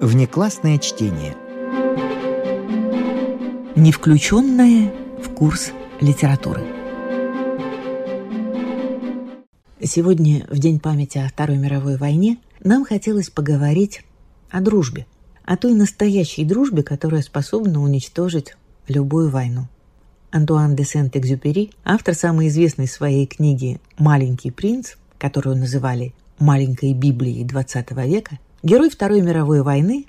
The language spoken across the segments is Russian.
Внеклассное чтение. Не включенное в курс литературы. Сегодня, в День памяти о Второй мировой войне, нам хотелось поговорить о дружбе. О той настоящей дружбе, которая способна уничтожить любую войну. Антуан де Сент-Экзюпери, автор самой известной своей книги «Маленький принц», которую называли «Маленькой Библией XX века», герой Второй мировой войны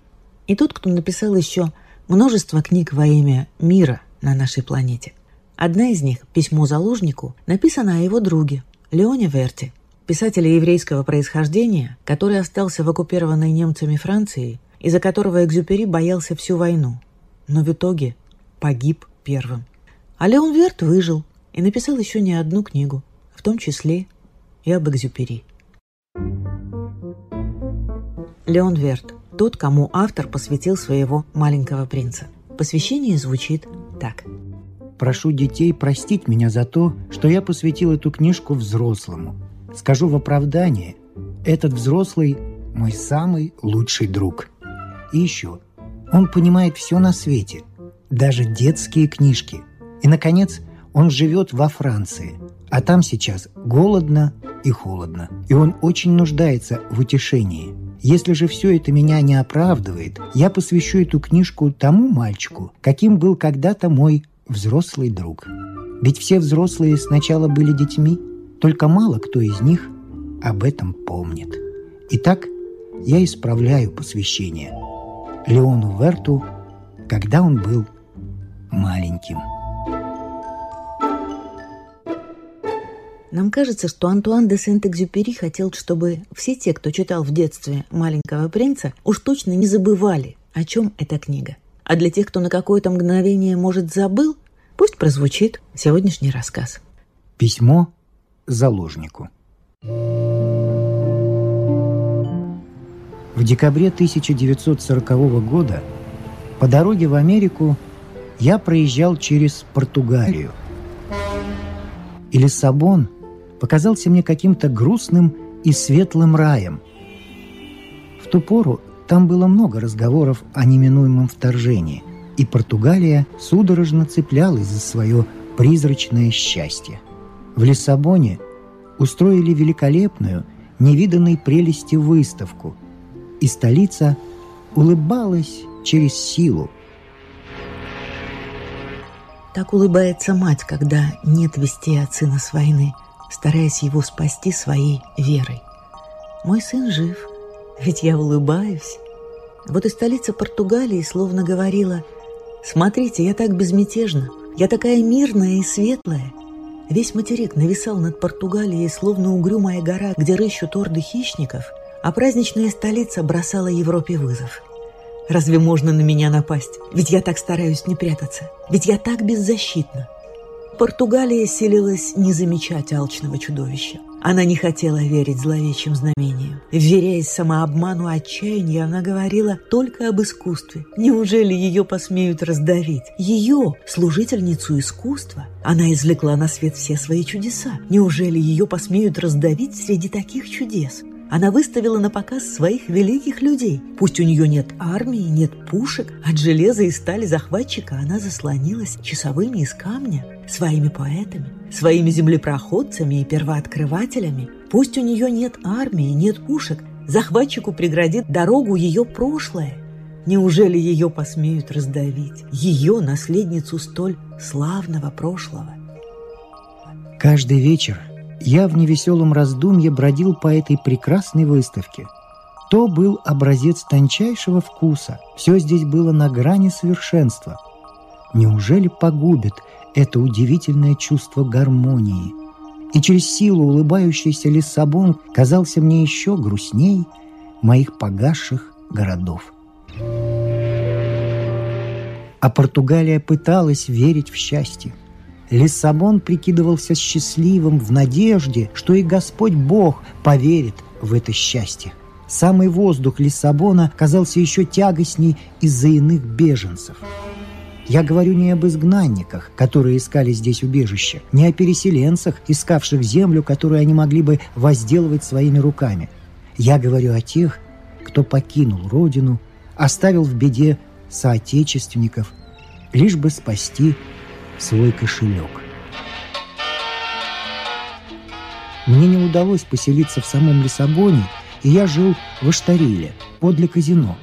и тот, кто написал еще множество книг во имя мира на нашей планете. Одна из них, «Письмо заложнику», написана о его друге, Леоне Верти, писателе еврейского происхождения, который остался в оккупированной немцами Франции, из-за которого Экзюпери боялся всю войну, но в итоге погиб первым. А Леон Верт выжил и написал еще не одну книгу, в том числе и об Экзюпери. Леон Верт – тот, кому автор посвятил своего «Маленького принца». Посвящение звучит так. Прошу детей простить меня за то, что я посвятил эту книжку взрослому. Скажу в оправдание, этот взрослый – мой самый лучший друг. И еще, он понимает все на свете, даже детские книжки. И, наконец, он живет во Франции, а там сейчас голодно и холодно. И он очень нуждается в утешении – если же все это меня не оправдывает, я посвящу эту книжку тому мальчику, каким был когда-то мой взрослый друг. Ведь все взрослые сначала были детьми, только мало кто из них об этом помнит. Итак, я исправляю посвящение Леону Верту, когда он был маленьким. Нам кажется, что Антуан де Сент-Экзюпери хотел, чтобы все те, кто читал в детстве «Маленького принца», уж точно не забывали, о чем эта книга. А для тех, кто на какое-то мгновение, может, забыл, пусть прозвучит сегодняшний рассказ. Письмо заложнику. В декабре 1940 года по дороге в Америку я проезжал через Португалию. И Лиссабон показался мне каким-то грустным и светлым раем. В ту пору там было много разговоров о неминуемом вторжении, и Португалия судорожно цеплялась за свое призрачное счастье. В Лиссабоне устроили великолепную, невиданной прелести выставку, и столица улыбалась через силу. Так улыбается мать, когда нет вести от сына с войны – стараясь его спасти своей верой. Мой сын жив, ведь я улыбаюсь. Вот и столица Португалии словно говорила, «Смотрите, я так безмятежна, я такая мирная и светлая». Весь материк нависал над Португалией, словно угрюмая гора, где рыщут орды хищников, а праздничная столица бросала Европе вызов. Разве можно на меня напасть? Ведь я так стараюсь не прятаться. Ведь я так беззащитна. Португалия селилась не замечать алчного чудовища. Она не хотела верить зловещим знамениям. Вверяясь самообману отчаяния, она говорила только об искусстве. Неужели ее посмеют раздавить? Ее, служительницу искусства, она извлекла на свет все свои чудеса. Неужели ее посмеют раздавить среди таких чудес? Она выставила на показ своих великих людей. Пусть у нее нет армии, нет пушек, от железа и стали захватчика она заслонилась часовыми из камня, своими поэтами, своими землепроходцами и первооткрывателями. Пусть у нее нет армии, нет пушек, захватчику преградит дорогу ее прошлое. Неужели ее посмеют раздавить? Ее, наследницу столь славного прошлого. Каждый вечер я в невеселом раздумье бродил по этой прекрасной выставке. То был образец тончайшего вкуса. Все здесь было на грани совершенства. Неужели погубит это удивительное чувство гармонии? И через силу улыбающийся Лиссабон казался мне еще грустней моих погасших городов. А Португалия пыталась верить в счастье – Лиссабон прикидывался счастливым в надежде, что и Господь Бог поверит в это счастье. Самый воздух Лиссабона казался еще тягостней из-за иных беженцев. Я говорю не об изгнанниках, которые искали здесь убежище, не о переселенцах, искавших землю, которую они могли бы возделывать своими руками. Я говорю о тех, кто покинул родину, оставил в беде соотечественников, лишь бы спасти свой кошелек. Мне не удалось поселиться в самом Лиссабоне, и я жил в Аштариле, подле казино.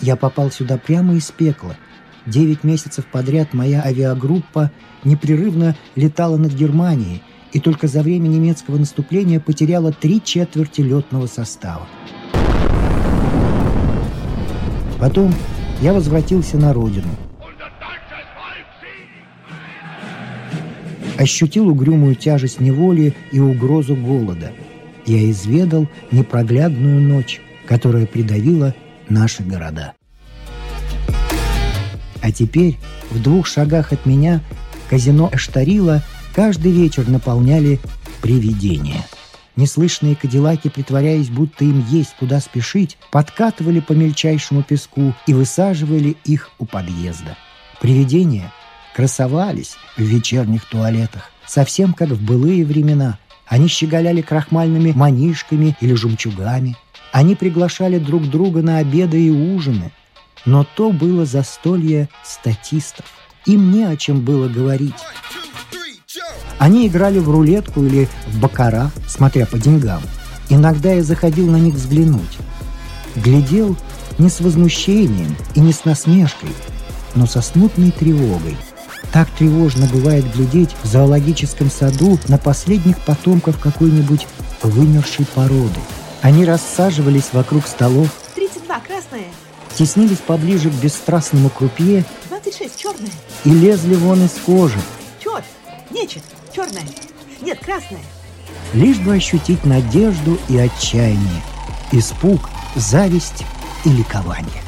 Я попал сюда прямо из пекла. Девять месяцев подряд моя авиагруппа непрерывно летала над Германией, и только за время немецкого наступления потеряла три четверти летного состава. Потом я возвратился на родину. Ощутил угрюмую тяжесть неволи и угрозу голода. Я изведал непроглядную ночь, которая придавила наши города. А теперь в двух шагах от меня казино Эштарила каждый вечер наполняли привидения – Неслышные кадиллаки, притворяясь, будто им есть куда спешить, подкатывали по мельчайшему песку и высаживали их у подъезда. Привидения красовались в вечерних туалетах, совсем как в былые времена. Они щеголяли крахмальными манишками или жемчугами. Они приглашали друг друга на обеды и ужины. Но то было застолье статистов. Им не о чем было говорить. Они играли в рулетку или в бакара, смотря по деньгам. Иногда я заходил на них взглянуть. Глядел не с возмущением и не с насмешкой, но со смутной тревогой. Так тревожно бывает глядеть в зоологическом саду на последних потомков какой-нибудь вымершей породы. Они рассаживались вокруг столов. 32, красная. Теснились поближе к бесстрастному крупье. 26, черная. И лезли вон из кожи. Черт, нечет. Черная. Нет, красная. Лишь бы ощутить надежду и отчаяние, испуг, зависть и ликование.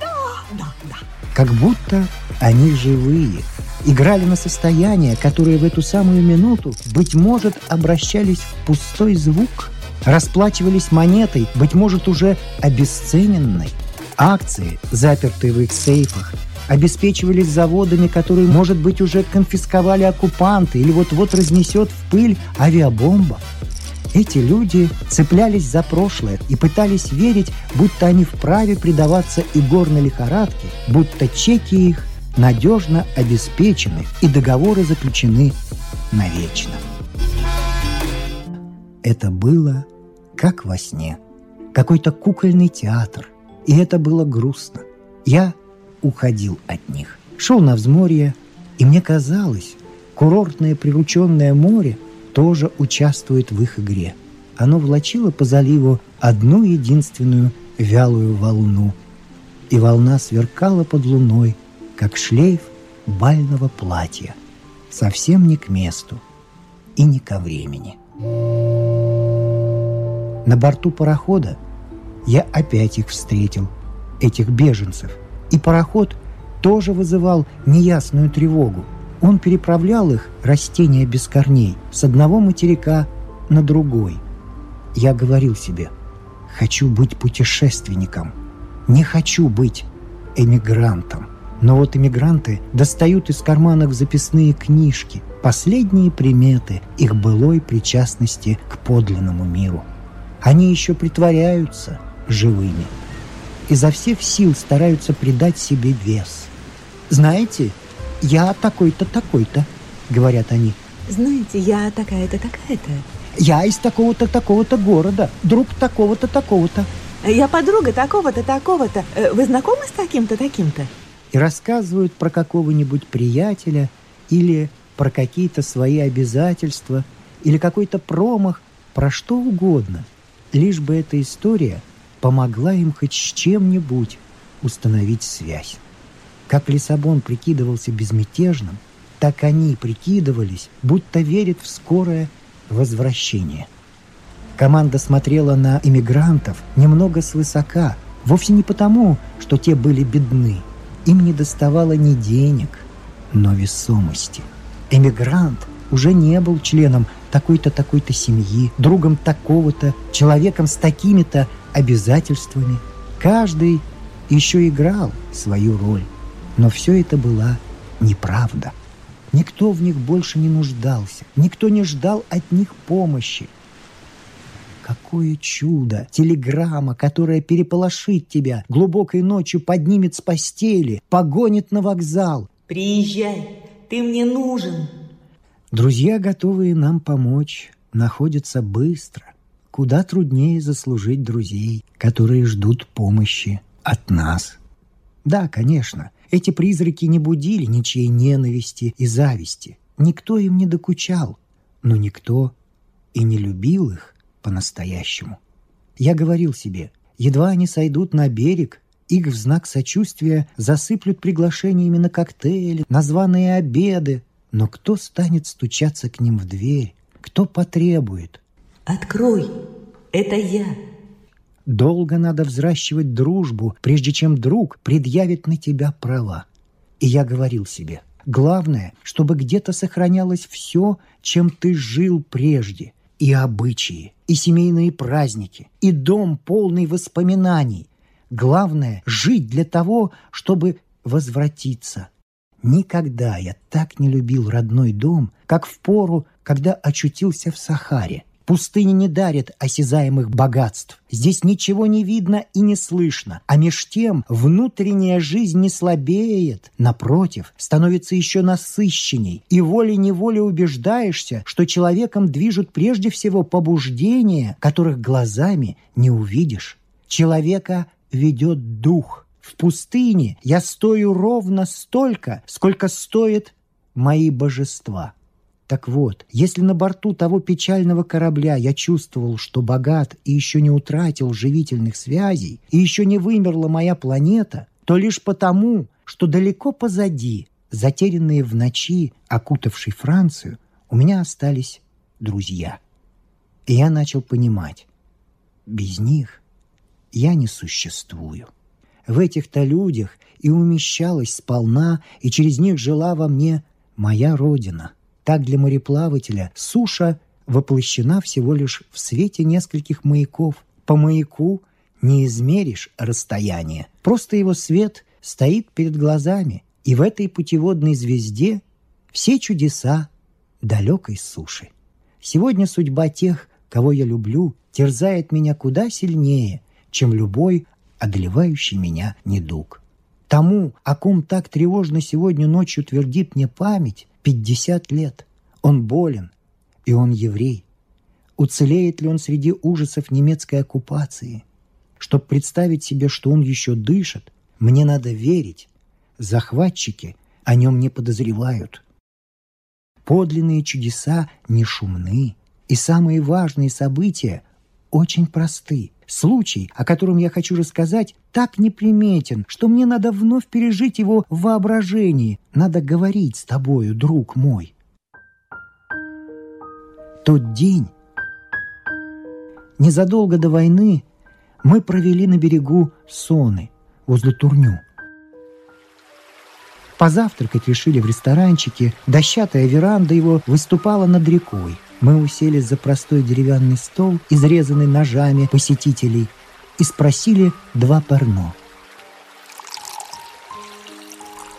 Да, да, да. Как будто они живые, играли на состояние, которые в эту самую минуту, быть может, обращались в пустой звук, расплачивались монетой, быть может, уже обесцененной. Акции, запертые в их сейфах, обеспечивались заводами, которые, может быть, уже конфисковали оккупанты или вот-вот разнесет в пыль авиабомба. Эти люди цеплялись за прошлое и пытались верить, будто они вправе предаваться игорной лихорадке, будто чеки их надежно обеспечены и договоры заключены навечно. Это было как во сне, какой-то кукольный театр, и это было грустно. Я уходил от них. Шел на взморье, и мне казалось, курортное прирученное море тоже участвует в их игре. Оно влачило по заливу одну единственную вялую волну, и волна сверкала под луной, как шлейф бального платья, совсем не к месту и не ко времени. На борту парохода я опять их встретил, этих беженцев – и пароход тоже вызывал неясную тревогу. Он переправлял их, растения без корней, с одного материка на другой. Я говорил себе, хочу быть путешественником, не хочу быть эмигрантом. Но вот эмигранты достают из карманов записные книжки, последние приметы их былой причастности к подлинному миру. Они еще притворяются живыми – изо всех сил стараются придать себе вес. «Знаете, я такой-то, такой-то», — говорят они. «Знаете, я такая-то, такая-то». «Я из такого-то, такого-то города, друг такого-то, такого-то». «Я подруга такого-то, такого-то. Э, вы знакомы с таким-то, таким-то?» И рассказывают про какого-нибудь приятеля или про какие-то свои обязательства или какой-то промах, про что угодно, лишь бы эта история – помогла им хоть с чем-нибудь установить связь. Как Лиссабон прикидывался безмятежным, так они прикидывались, будто верят в скорое возвращение. Команда смотрела на иммигрантов немного свысока, вовсе не потому, что те были бедны. Им не доставало ни денег, но весомости. Эмигрант уже не был членом такой-то, такой-то семьи, другом такого-то, человеком с такими-то обязательствами. Каждый еще играл свою роль. Но все это была неправда. Никто в них больше не нуждался. Никто не ждал от них помощи. Какое чудо! Телеграмма, которая переполошит тебя, глубокой ночью поднимет с постели, погонит на вокзал. «Приезжай, ты мне нужен!» Друзья, готовые нам помочь, находятся быстро. Куда труднее заслужить друзей, которые ждут помощи от нас. Да, конечно, эти призраки не будили ничьей ненависти и зависти. Никто им не докучал, но никто и не любил их по-настоящему. Я говорил себе, едва они сойдут на берег, их в знак сочувствия засыплют приглашениями на коктейли, на званые обеды. Но кто станет стучаться к ним в дверь? Кто потребует? «Открой, это я!» Долго надо взращивать дружбу, прежде чем друг предъявит на тебя права. И я говорил себе, главное, чтобы где-то сохранялось все, чем ты жил прежде, и обычаи, и семейные праздники, и дом полный воспоминаний. Главное – жить для того, чтобы возвратиться. Никогда я так не любил родной дом, как в пору, когда очутился в Сахаре – Пустыня не дарит осязаемых богатств. Здесь ничего не видно и не слышно. А меж тем внутренняя жизнь не слабеет. Напротив, становится еще насыщенней. И волей-неволей убеждаешься, что человеком движут прежде всего побуждения, которых глазами не увидишь. Человека ведет дух. В пустыне я стою ровно столько, сколько стоит мои божества. Так вот, если на борту того печального корабля я чувствовал, что богат и еще не утратил живительных связей, и еще не вымерла моя планета, то лишь потому, что далеко позади, затерянные в ночи, окутавшей Францию, у меня остались друзья. И я начал понимать, без них я не существую. В этих-то людях и умещалась сполна, и через них жила во мне моя родина — так для мореплавателя суша воплощена всего лишь в свете нескольких маяков. По маяку не измеришь расстояние. Просто его свет стоит перед глазами, и в этой путеводной звезде все чудеса далекой суши. Сегодня судьба тех, кого я люблю, терзает меня куда сильнее, чем любой одолевающий меня недуг. Тому, о ком так тревожно сегодня ночью твердит мне память, 50 лет. Он болен, и он еврей. Уцелеет ли он среди ужасов немецкой оккупации? Чтобы представить себе, что он еще дышит, мне надо верить. Захватчики о нем не подозревают. Подлинные чудеса не шумны, и самые важные события очень просты. Случай, о котором я хочу рассказать, так неприметен, что мне надо вновь пережить его в воображении. Надо говорить с тобою, друг мой. Тот день, незадолго до войны, мы провели на берегу Соны, возле Турню. Позавтракать решили в ресторанчике, дощатая веранда его выступала над рекой. Мы уселись за простой деревянный стол, изрезанный ножами посетителей, и спросили два парно.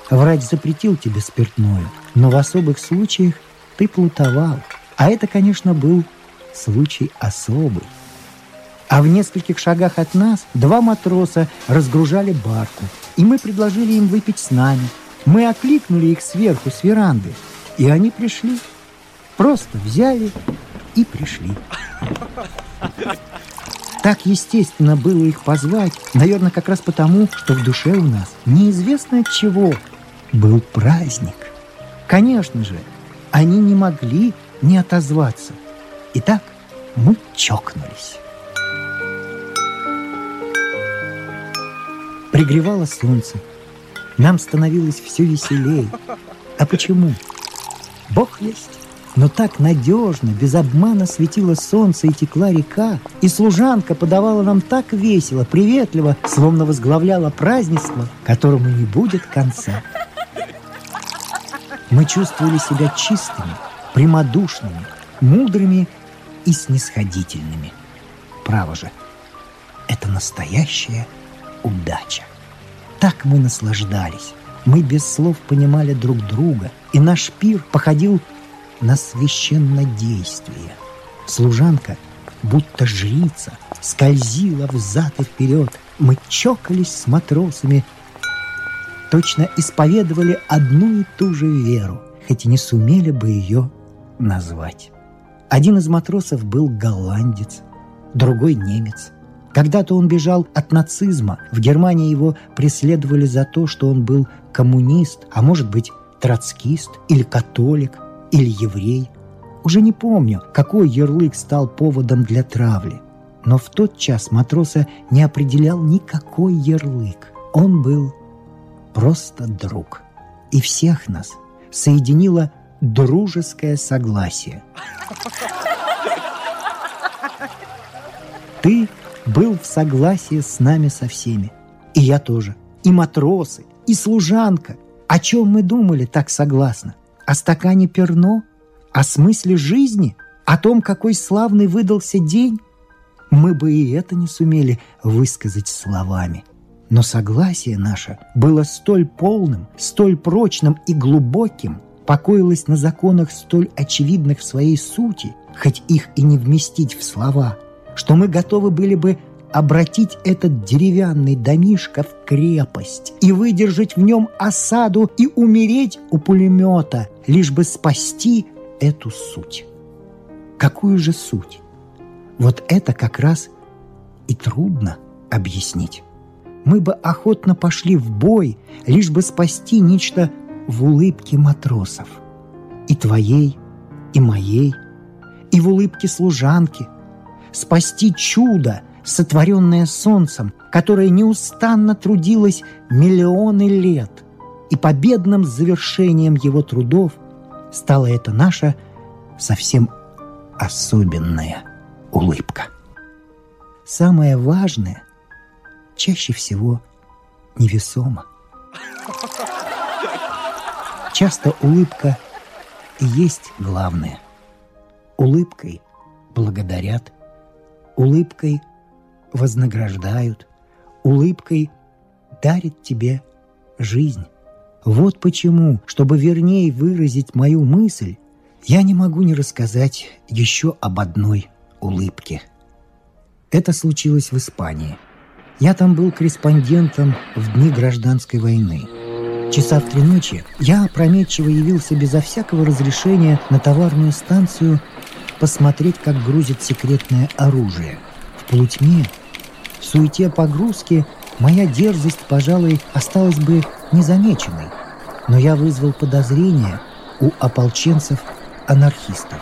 Врач запретил тебе спиртное, но в особых случаях ты плутовал. А это, конечно, был случай особый. А в нескольких шагах от нас два матроса разгружали барку, и мы предложили им выпить с нами. Мы окликнули их сверху, с веранды, и они пришли. Просто взяли и пришли. Так естественно было их позвать, наверное, как раз потому, что в душе у нас неизвестно от чего был праздник. Конечно же, они не могли не отозваться. Итак, мы чокнулись. Пригревало солнце. Нам становилось все веселее. А почему? Бог есть. Но так надежно, без обмана светило солнце и текла река, и служанка подавала нам так весело, приветливо, словно возглавляла празднество, которому не будет конца. Мы чувствовали себя чистыми, прямодушными, мудрыми и снисходительными. Право же, это настоящая удача. Так мы наслаждались. Мы без слов понимали друг друга, и наш пир походил на священнодействие. Служанка будто жрица, скользила взад и вперед. Мы чокались с матросами, точно исповедовали одну и ту же веру, хоть и не сумели бы ее назвать. Один из матросов был голландец, другой немец. Когда-то он бежал от нацизма. В Германии его преследовали за то, что он был коммунист, а может быть троцкист или католик или еврей. Уже не помню, какой ярлык стал поводом для травли. Но в тот час матроса не определял никакой ярлык. Он был просто друг. И всех нас соединило дружеское согласие. Ты был в согласии с нами со всеми. И я тоже. И матросы, и служанка. О чем мы думали так согласно? О стакане перно? О смысле жизни? О том, какой славный выдался день? Мы бы и это не сумели высказать словами. Но согласие наше было столь полным, столь прочным и глубоким, покоилось на законах столь очевидных в своей сути, хоть их и не вместить в слова, что мы готовы были бы обратить этот деревянный домишко в крепость и выдержать в нем осаду и умереть у пулемета, лишь бы спасти эту суть. Какую же суть? Вот это как раз и трудно объяснить. Мы бы охотно пошли в бой, лишь бы спасти нечто в улыбке матросов. И твоей, и моей, и в улыбке служанки. Спасти чудо, сотворенное солнцем, которое неустанно трудилось миллионы лет. И победным завершением его трудов стала эта наша совсем особенная улыбка. Самое важное чаще всего невесомо. Часто улыбка и есть главное. Улыбкой благодарят, улыбкой вознаграждают, улыбкой дарит тебе жизнь. Вот почему, чтобы вернее выразить мою мысль, я не могу не рассказать еще об одной улыбке. Это случилось в Испании. Я там был корреспондентом в дни гражданской войны. Часа в три ночи я опрометчиво явился безо всякого разрешения на товарную станцию посмотреть, как грузят секретное оружие. В полутьме, в суете погрузки, моя дерзость, пожалуй, осталась бы незамеченной. Но я вызвал подозрения у ополченцев-анархистов.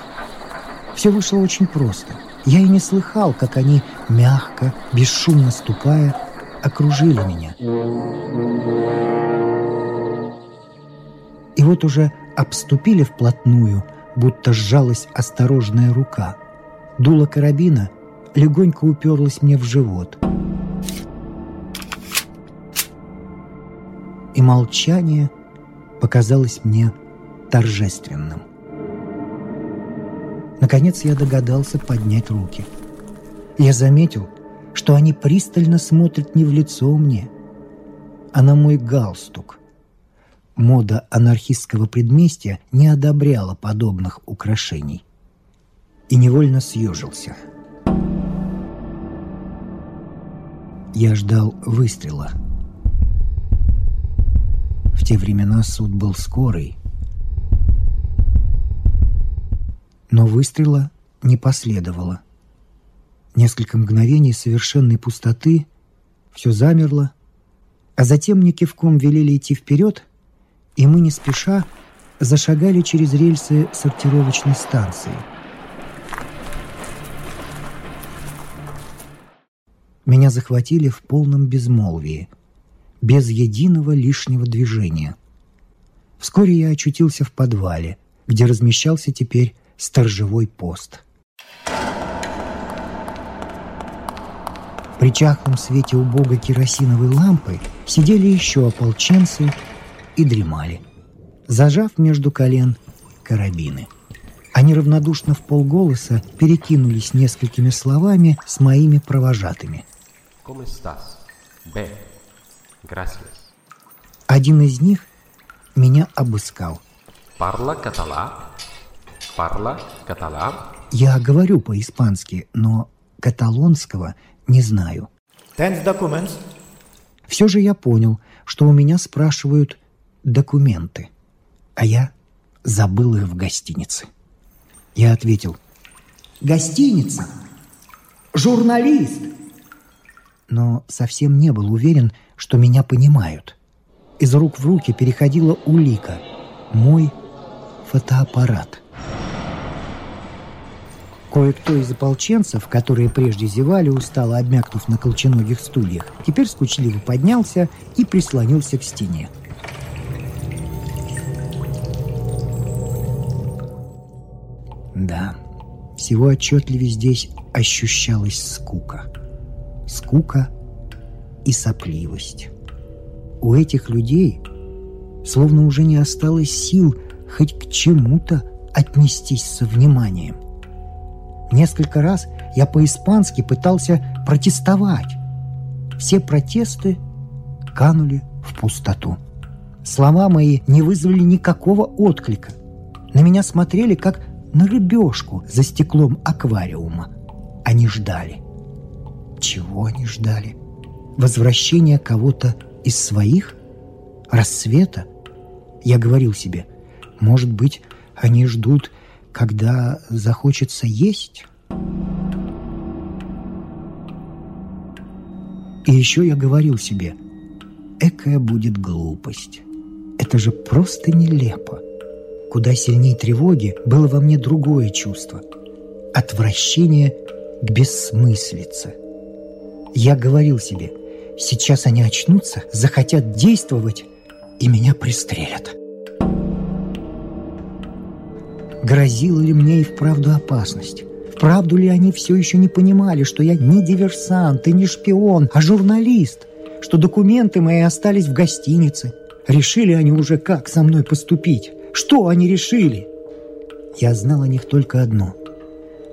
Все вышло очень просто. Я и не слыхал, как они, мягко, бесшумно ступая, окружили меня. И вот уже обступили вплотную, будто сжалась осторожная рука. Дуло карабина легонько уперлось мне в живот. И молчание показалось мне торжественным. Наконец я догадался поднять руки. Я заметил, что они пристально смотрят не в лицо мне, а на мой галстук – Мода анархистского предместья не одобряла подобных украшений. И невольно съежился. Я ждал выстрела. В те времена суд был скорый. Но выстрела не последовало. Несколько мгновений совершенной пустоты, все замерло, а затем мне кивком велели идти вперед — и мы не спеша зашагали через рельсы сортировочной станции. Меня захватили в полном безмолвии, без единого лишнего движения. Вскоре я очутился в подвале, где размещался теперь сторожевой пост. При чахлом свете убогой керосиновой лампы сидели еще ополченцы и дремали, зажав между колен карабины. Они равнодушно в полголоса перекинулись несколькими словами с моими провожатыми. Один из них меня обыскал. Парла катала, парла катала. Я говорю по-испански, но каталонского не знаю. Tens documents? Все же я понял, что у меня спрашивают документы, а я забыл их в гостинице. Я ответил, «Гостиница! Журналист!» Но совсем не был уверен, что меня понимают. Из рук в руки переходила улика, мой фотоаппарат. Кое-кто из ополченцев, которые прежде зевали, устало обмякнув на колченогих стульях, теперь скучливо поднялся и прислонился к стене. Да, всего отчетливее здесь ощущалась скука. Скука и сопливость. У этих людей словно уже не осталось сил хоть к чему-то отнестись со вниманием. Несколько раз я по-испански пытался протестовать. Все протесты канули в пустоту. Слова мои не вызвали никакого отклика. На меня смотрели, как на рыбешку за стеклом аквариума. Они ждали. Чего они ждали? Возвращения кого-то из своих? Рассвета? Я говорил себе, может быть, они ждут, когда захочется есть? И еще я говорил себе, экая будет глупость. Это же просто нелепо. Куда сильнее тревоги было во мне другое чувство – отвращение к бессмыслице. Я говорил себе, сейчас они очнутся, захотят действовать, и меня пристрелят. Грозила ли мне и вправду опасность? Вправду ли они все еще не понимали, что я не диверсант и не шпион, а журналист, что документы мои остались в гостинице? Решили они уже, как со мной поступить? Что они решили? Я знал о них только одно.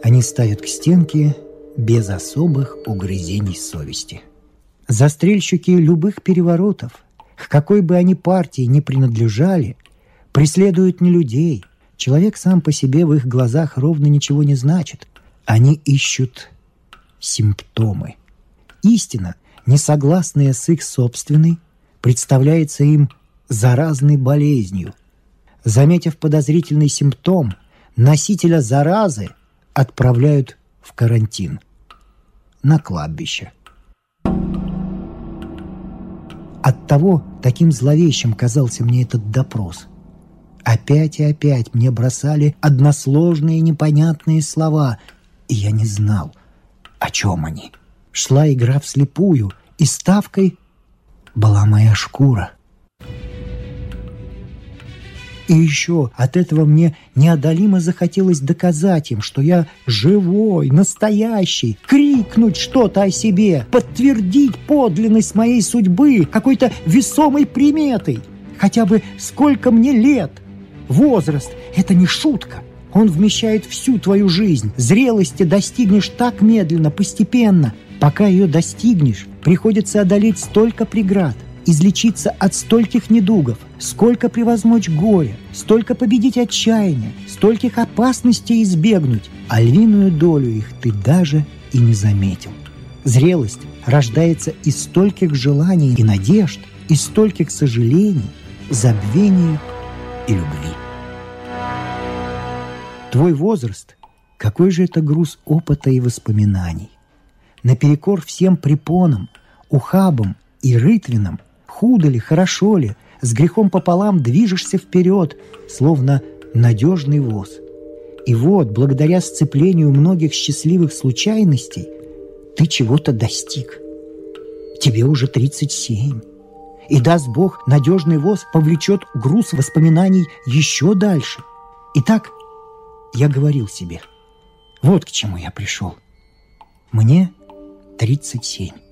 Они ставят к стенке без особых угрызений совести. Застрельщики любых переворотов, к какой бы они партии ни принадлежали, преследуют не людей. Человек сам по себе в их глазах ровно ничего не значит. Они ищут симптомы. Истина, несогласная с их собственной, представляется им заразной болезнью, заметив подозрительный симптом, носителя заразы отправляют в карантин на кладбище. Оттого таким зловещим казался мне этот допрос. Опять и опять мне бросали односложные непонятные слова, и я не знал, о чем они. Шла игра вслепую, и ставкой была моя шкура – и еще от этого мне неодолимо захотелось доказать им, что я живой, настоящий, крикнуть что-то о себе, подтвердить подлинность моей судьбы какой-то весомой приметой. Хотя бы сколько мне лет. Возраст – это не шутка. Он вмещает всю твою жизнь. Зрелости достигнешь так медленно, постепенно. Пока ее достигнешь, приходится одолеть столько преград – излечиться от стольких недугов, сколько превозмочь горе, столько победить отчаяние, стольких опасностей избегнуть, а львиную долю их ты даже и не заметил. Зрелость рождается из стольких желаний и надежд, из стольких сожалений, забвения и любви. Твой возраст – какой же это груз опыта и воспоминаний. Наперекор всем препонам, ухабам и рытвинам – худо ли, хорошо ли, с грехом пополам движешься вперед, словно надежный воз. И вот, благодаря сцеплению многих счастливых случайностей, ты чего-то достиг. Тебе уже 37. И даст Бог, надежный воз повлечет груз воспоминаний еще дальше. Итак, я говорил себе, вот к чему я пришел. Мне 37.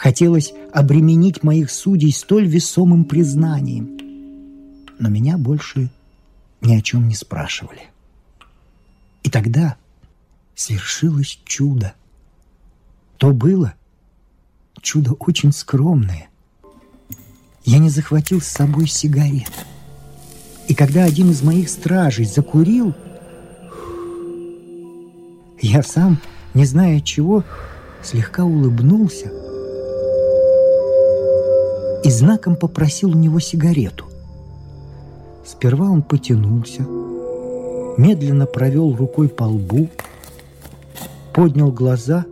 Хотелось обременить моих судей столь весомым признанием. Но меня больше ни о чем не спрашивали. И тогда свершилось чудо. То было чудо очень скромное. Я не захватил с собой сигарет. И когда один из моих стражей закурил, Я сам, не зная чего, слегка улыбнулся знаком попросил у него сигарету. Сперва он потянулся, медленно провел рукой по лбу, поднял глаза,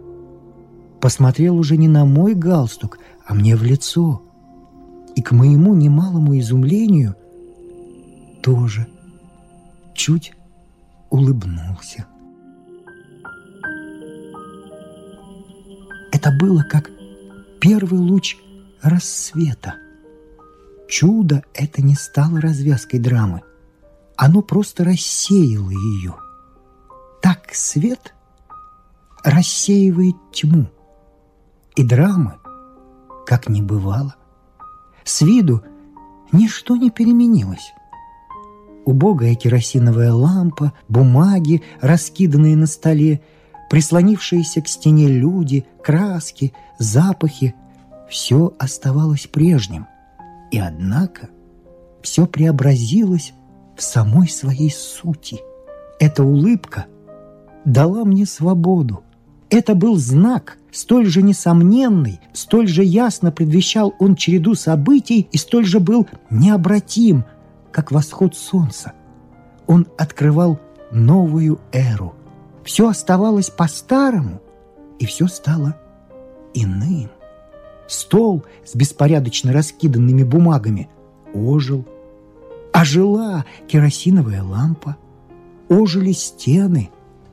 посмотрел уже не на мой галстук, а мне в лицо. И к моему немалому изумлению тоже чуть улыбнулся. Это было как первый луч рассвета. Чудо это не стало развязкой драмы. Оно просто рассеяло ее. Так свет рассеивает тьму. И драмы, как не бывало. С виду ничто не переменилось. Убогая керосиновая лампа, бумаги, раскиданные на столе, прислонившиеся к стене люди, краски, запахи — все оставалось прежним. И однако все преобразилось в самой своей сути. Эта улыбка дала мне свободу. Это был знак, столь же несомненный, столь же ясно предвещал он череду событий и столь же был необратим, как восход солнца. Он открывал новую эру. Все оставалось по-старому, и все стало иным. Стол с беспорядочно раскиданными бумагами ожил – Ожила керосиновая лампа, ожили стены,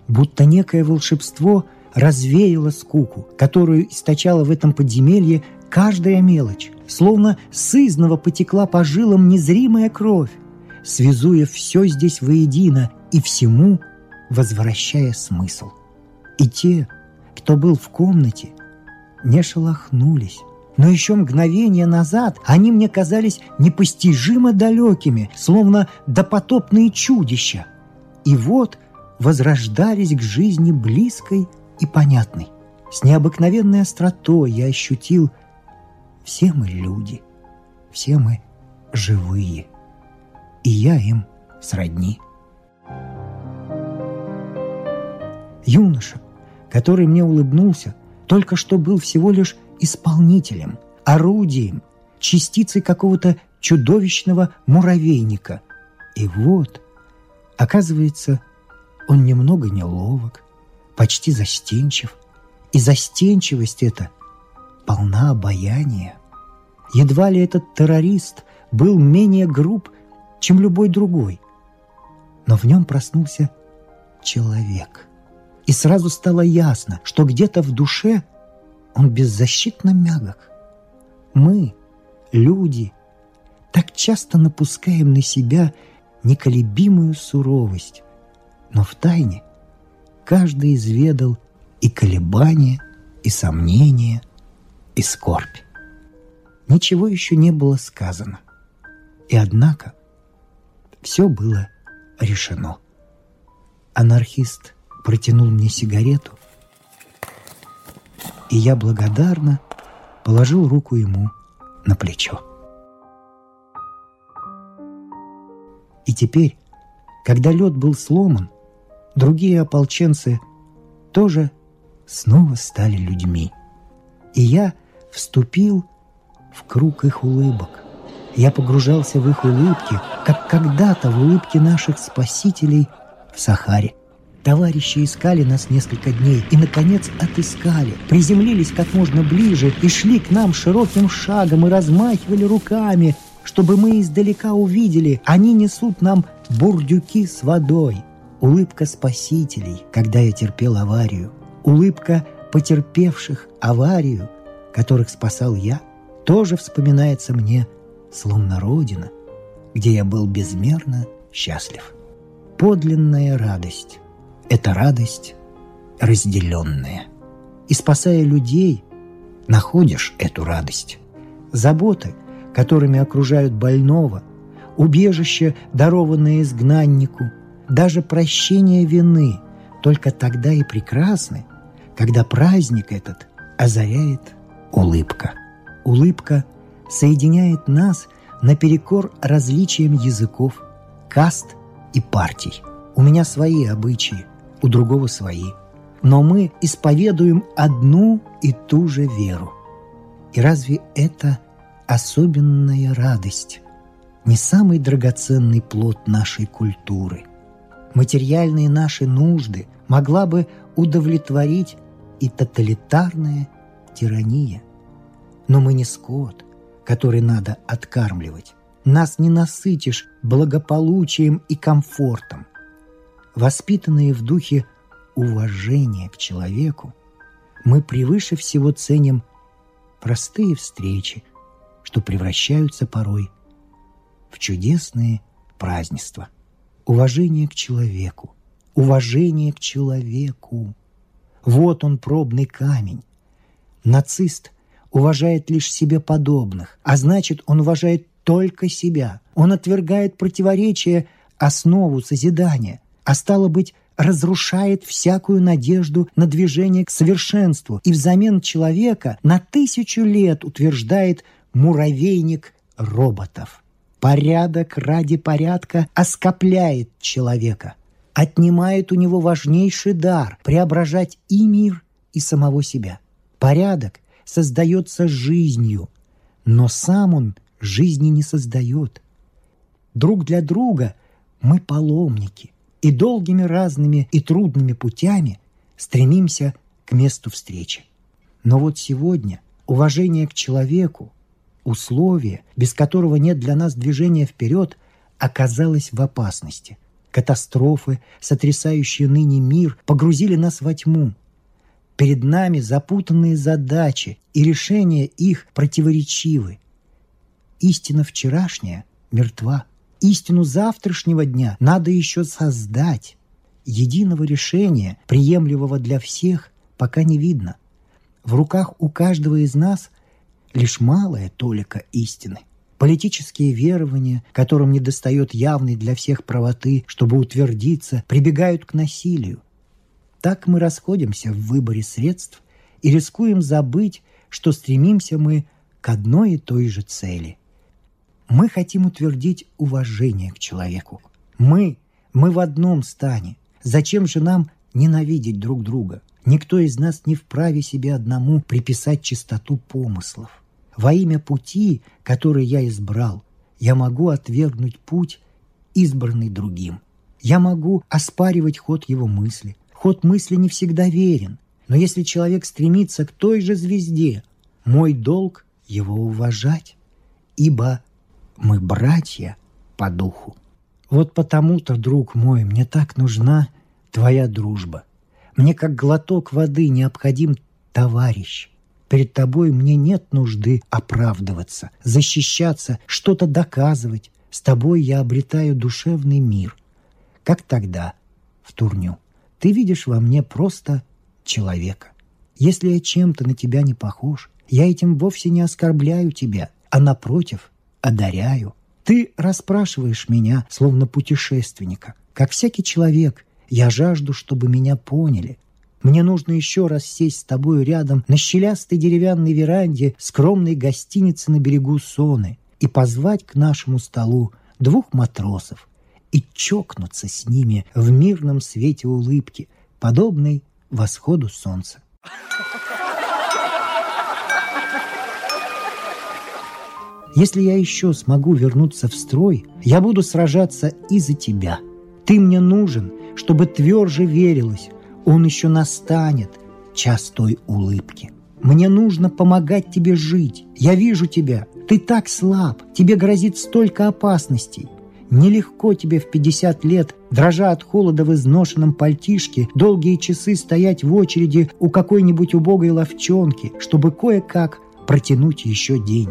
будто некое волшебство развеяло скуку, которую источала в этом подземелье каждая мелочь, словно сызново потекла по жилам незримая кровь, связуя все здесь воедино и всему возвращая смысл. И те, кто был в комнате, не шелохнулись, но еще мгновение назад они мне казались непостижимо далекими, словно допотопные чудища. И вот возрождались к жизни близкой и понятной. С необыкновенной остротой я ощутил «все мы люди, все мы живые, и я им сродни». Юноша, который мне улыбнулся, только что был всего лишь исполнителем, орудием, частицей какого-то чудовищного муравейника. И вот, оказывается, он немного неловок, почти застенчив. И застенчивость эта полна обаяния. Едва ли этот террорист был менее груб, чем любой другой. Но в нем проснулся человек. И сразу стало ясно, что где-то в душе – он беззащитно мягок. Мы, люди, так часто напускаем на себя неколебимую суровость, но в тайне каждый изведал и колебания, и сомнения, и скорбь. Ничего еще не было сказано. И однако все было решено. Анархист протянул мне сигарету, и я благодарно положил руку ему на плечо. И теперь, когда лед был сломан, другие ополченцы тоже снова стали людьми. И я вступил в круг их улыбок. Я погружался в их улыбки, как когда-то в улыбки наших спасителей в Сахаре – Товарищи искали нас несколько дней и, наконец, отыскали. Приземлились как можно ближе и шли к нам широким шагом и размахивали руками, чтобы мы издалека увидели. Они несут нам бурдюки с водой. Улыбка спасителей, когда я терпел аварию. Улыбка потерпевших аварию, которых спасал я, тоже вспоминается мне, словно родина, где я был безмерно счастлив. Подлинная радость это радость разделенная. И спасая людей, находишь эту радость. Заботы, которыми окружают больного, убежище, дарованное изгнаннику, даже прощение вины только тогда и прекрасны, когда праздник этот озаряет улыбка. Улыбка соединяет нас наперекор различиям языков, каст и партий. У меня свои обычаи – у другого свои. но мы исповедуем одну и ту же веру. И разве это особенная радость, не самый драгоценный плод нашей культуры? Материальные наши нужды могла бы удовлетворить и тоталитарная тирания. Но мы не скот, который надо откармливать. Нас не насытишь благополучием и комфортом. Воспитанные в духе уважения к человеку, мы превыше всего ценим простые встречи, что превращаются порой в чудесные празднества. Уважение к человеку, уважение к человеку. Вот он пробный камень. Нацист уважает лишь себе подобных, а значит, он уважает только себя. Он отвергает противоречия, основу созидания, а стало быть, разрушает всякую надежду на движение к совершенству и взамен человека на тысячу лет утверждает муравейник роботов. Порядок ради порядка оскопляет человека, отнимает у него важнейший дар – преображать и мир, и самого себя. Порядок создается жизнью, но сам он жизни не создает. Друг для друга мы паломники, и долгими разными и трудными путями стремимся к месту встречи. Но вот сегодня уважение к человеку, условие, без которого нет для нас движения вперед, оказалось в опасности. Катастрофы, сотрясающие ныне мир, погрузили нас во тьму. Перед нами запутанные задачи, и решения их противоречивы. Истина вчерашняя мертва. Истину завтрашнего дня надо еще создать. Единого решения, приемлемого для всех, пока не видно. В руках у каждого из нас лишь малая толика истины. Политические верования, которым недостает явной для всех правоты, чтобы утвердиться, прибегают к насилию. Так мы расходимся в выборе средств и рискуем забыть, что стремимся мы к одной и той же цели – мы хотим утвердить уважение к человеку. Мы, мы в одном стане. Зачем же нам ненавидеть друг друга? Никто из нас не вправе себе одному приписать чистоту помыслов. Во имя пути, который я избрал, я могу отвергнуть путь, избранный другим. Я могу оспаривать ход его мысли. Ход мысли не всегда верен. Но если человек стремится к той же звезде, мой долг его уважать. Ибо мы братья по духу. Вот потому-то, друг мой, мне так нужна твоя дружба. Мне как глоток воды необходим товарищ. Перед тобой мне нет нужды оправдываться, защищаться, что-то доказывать. С тобой я обретаю душевный мир. Как тогда, в турню. Ты видишь во мне просто человека. Если я чем-то на тебя не похож, я этим вовсе не оскорбляю тебя, а напротив, одаряю. Ты расспрашиваешь меня, словно путешественника. Как всякий человек, я жажду, чтобы меня поняли. Мне нужно еще раз сесть с тобою рядом на щелястой деревянной веранде скромной гостиницы на берегу Соны и позвать к нашему столу двух матросов и чокнуться с ними в мирном свете улыбки, подобной восходу солнца. Если я еще смогу вернуться в строй, я буду сражаться и за тебя. Ты мне нужен, чтобы тверже верилось, он еще настанет, час той улыбки. Мне нужно помогать тебе жить. Я вижу тебя. Ты так слаб. Тебе грозит столько опасностей. Нелегко тебе в 50 лет, дрожа от холода в изношенном пальтишке, долгие часы стоять в очереди у какой-нибудь убогой ловчонки, чтобы кое-как протянуть еще день.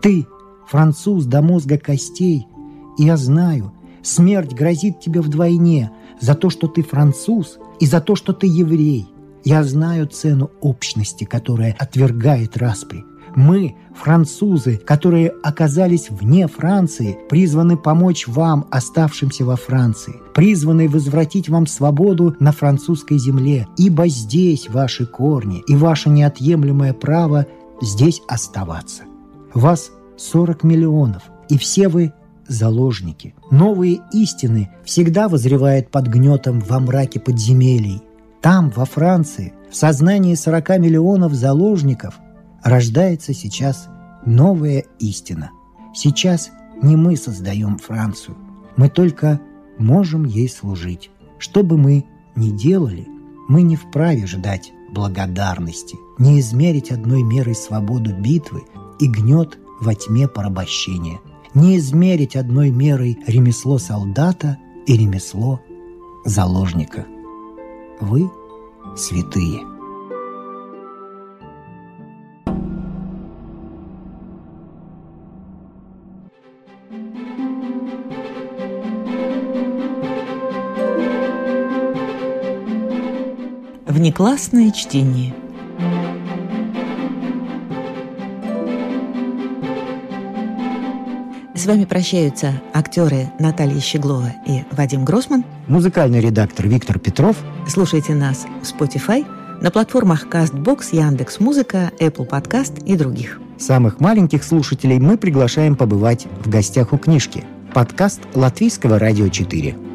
Ты француз до мозга костей. И я знаю, смерть грозит тебе вдвойне за то, что ты француз, и за то, что ты еврей. Я знаю цену общности, которая отвергает распри. Мы, французы, которые оказались вне Франции, призваны помочь вам, оставшимся во Франции, призваны возвратить вам свободу на французской земле, ибо здесь ваши корни и ваше неотъемлемое право здесь оставаться. Вас 40 миллионов, и все вы заложники. Новые истины всегда возревают под гнетом во мраке подземелий. Там, во Франции, в сознании 40 миллионов заложников рождается сейчас новая истина. Сейчас не мы создаем Францию, мы только можем ей служить. Что бы мы ни делали, мы не вправе ждать благодарности, не измерить одной мерой свободу битвы и гнет во тьме порабощения, не измерить одной мерой ремесло солдата и ремесло заложника. Вы святые. Внеклассное чтение. Вами прощаются актеры Наталья Щеглова и Вадим Гросман. Музыкальный редактор Виктор Петров. Слушайте нас в Spotify, на платформах CastBox, Яндекс.Музыка, Apple Podcast и других. Самых маленьких слушателей мы приглашаем побывать в гостях у книжки. Подкаст Латвийского радио 4.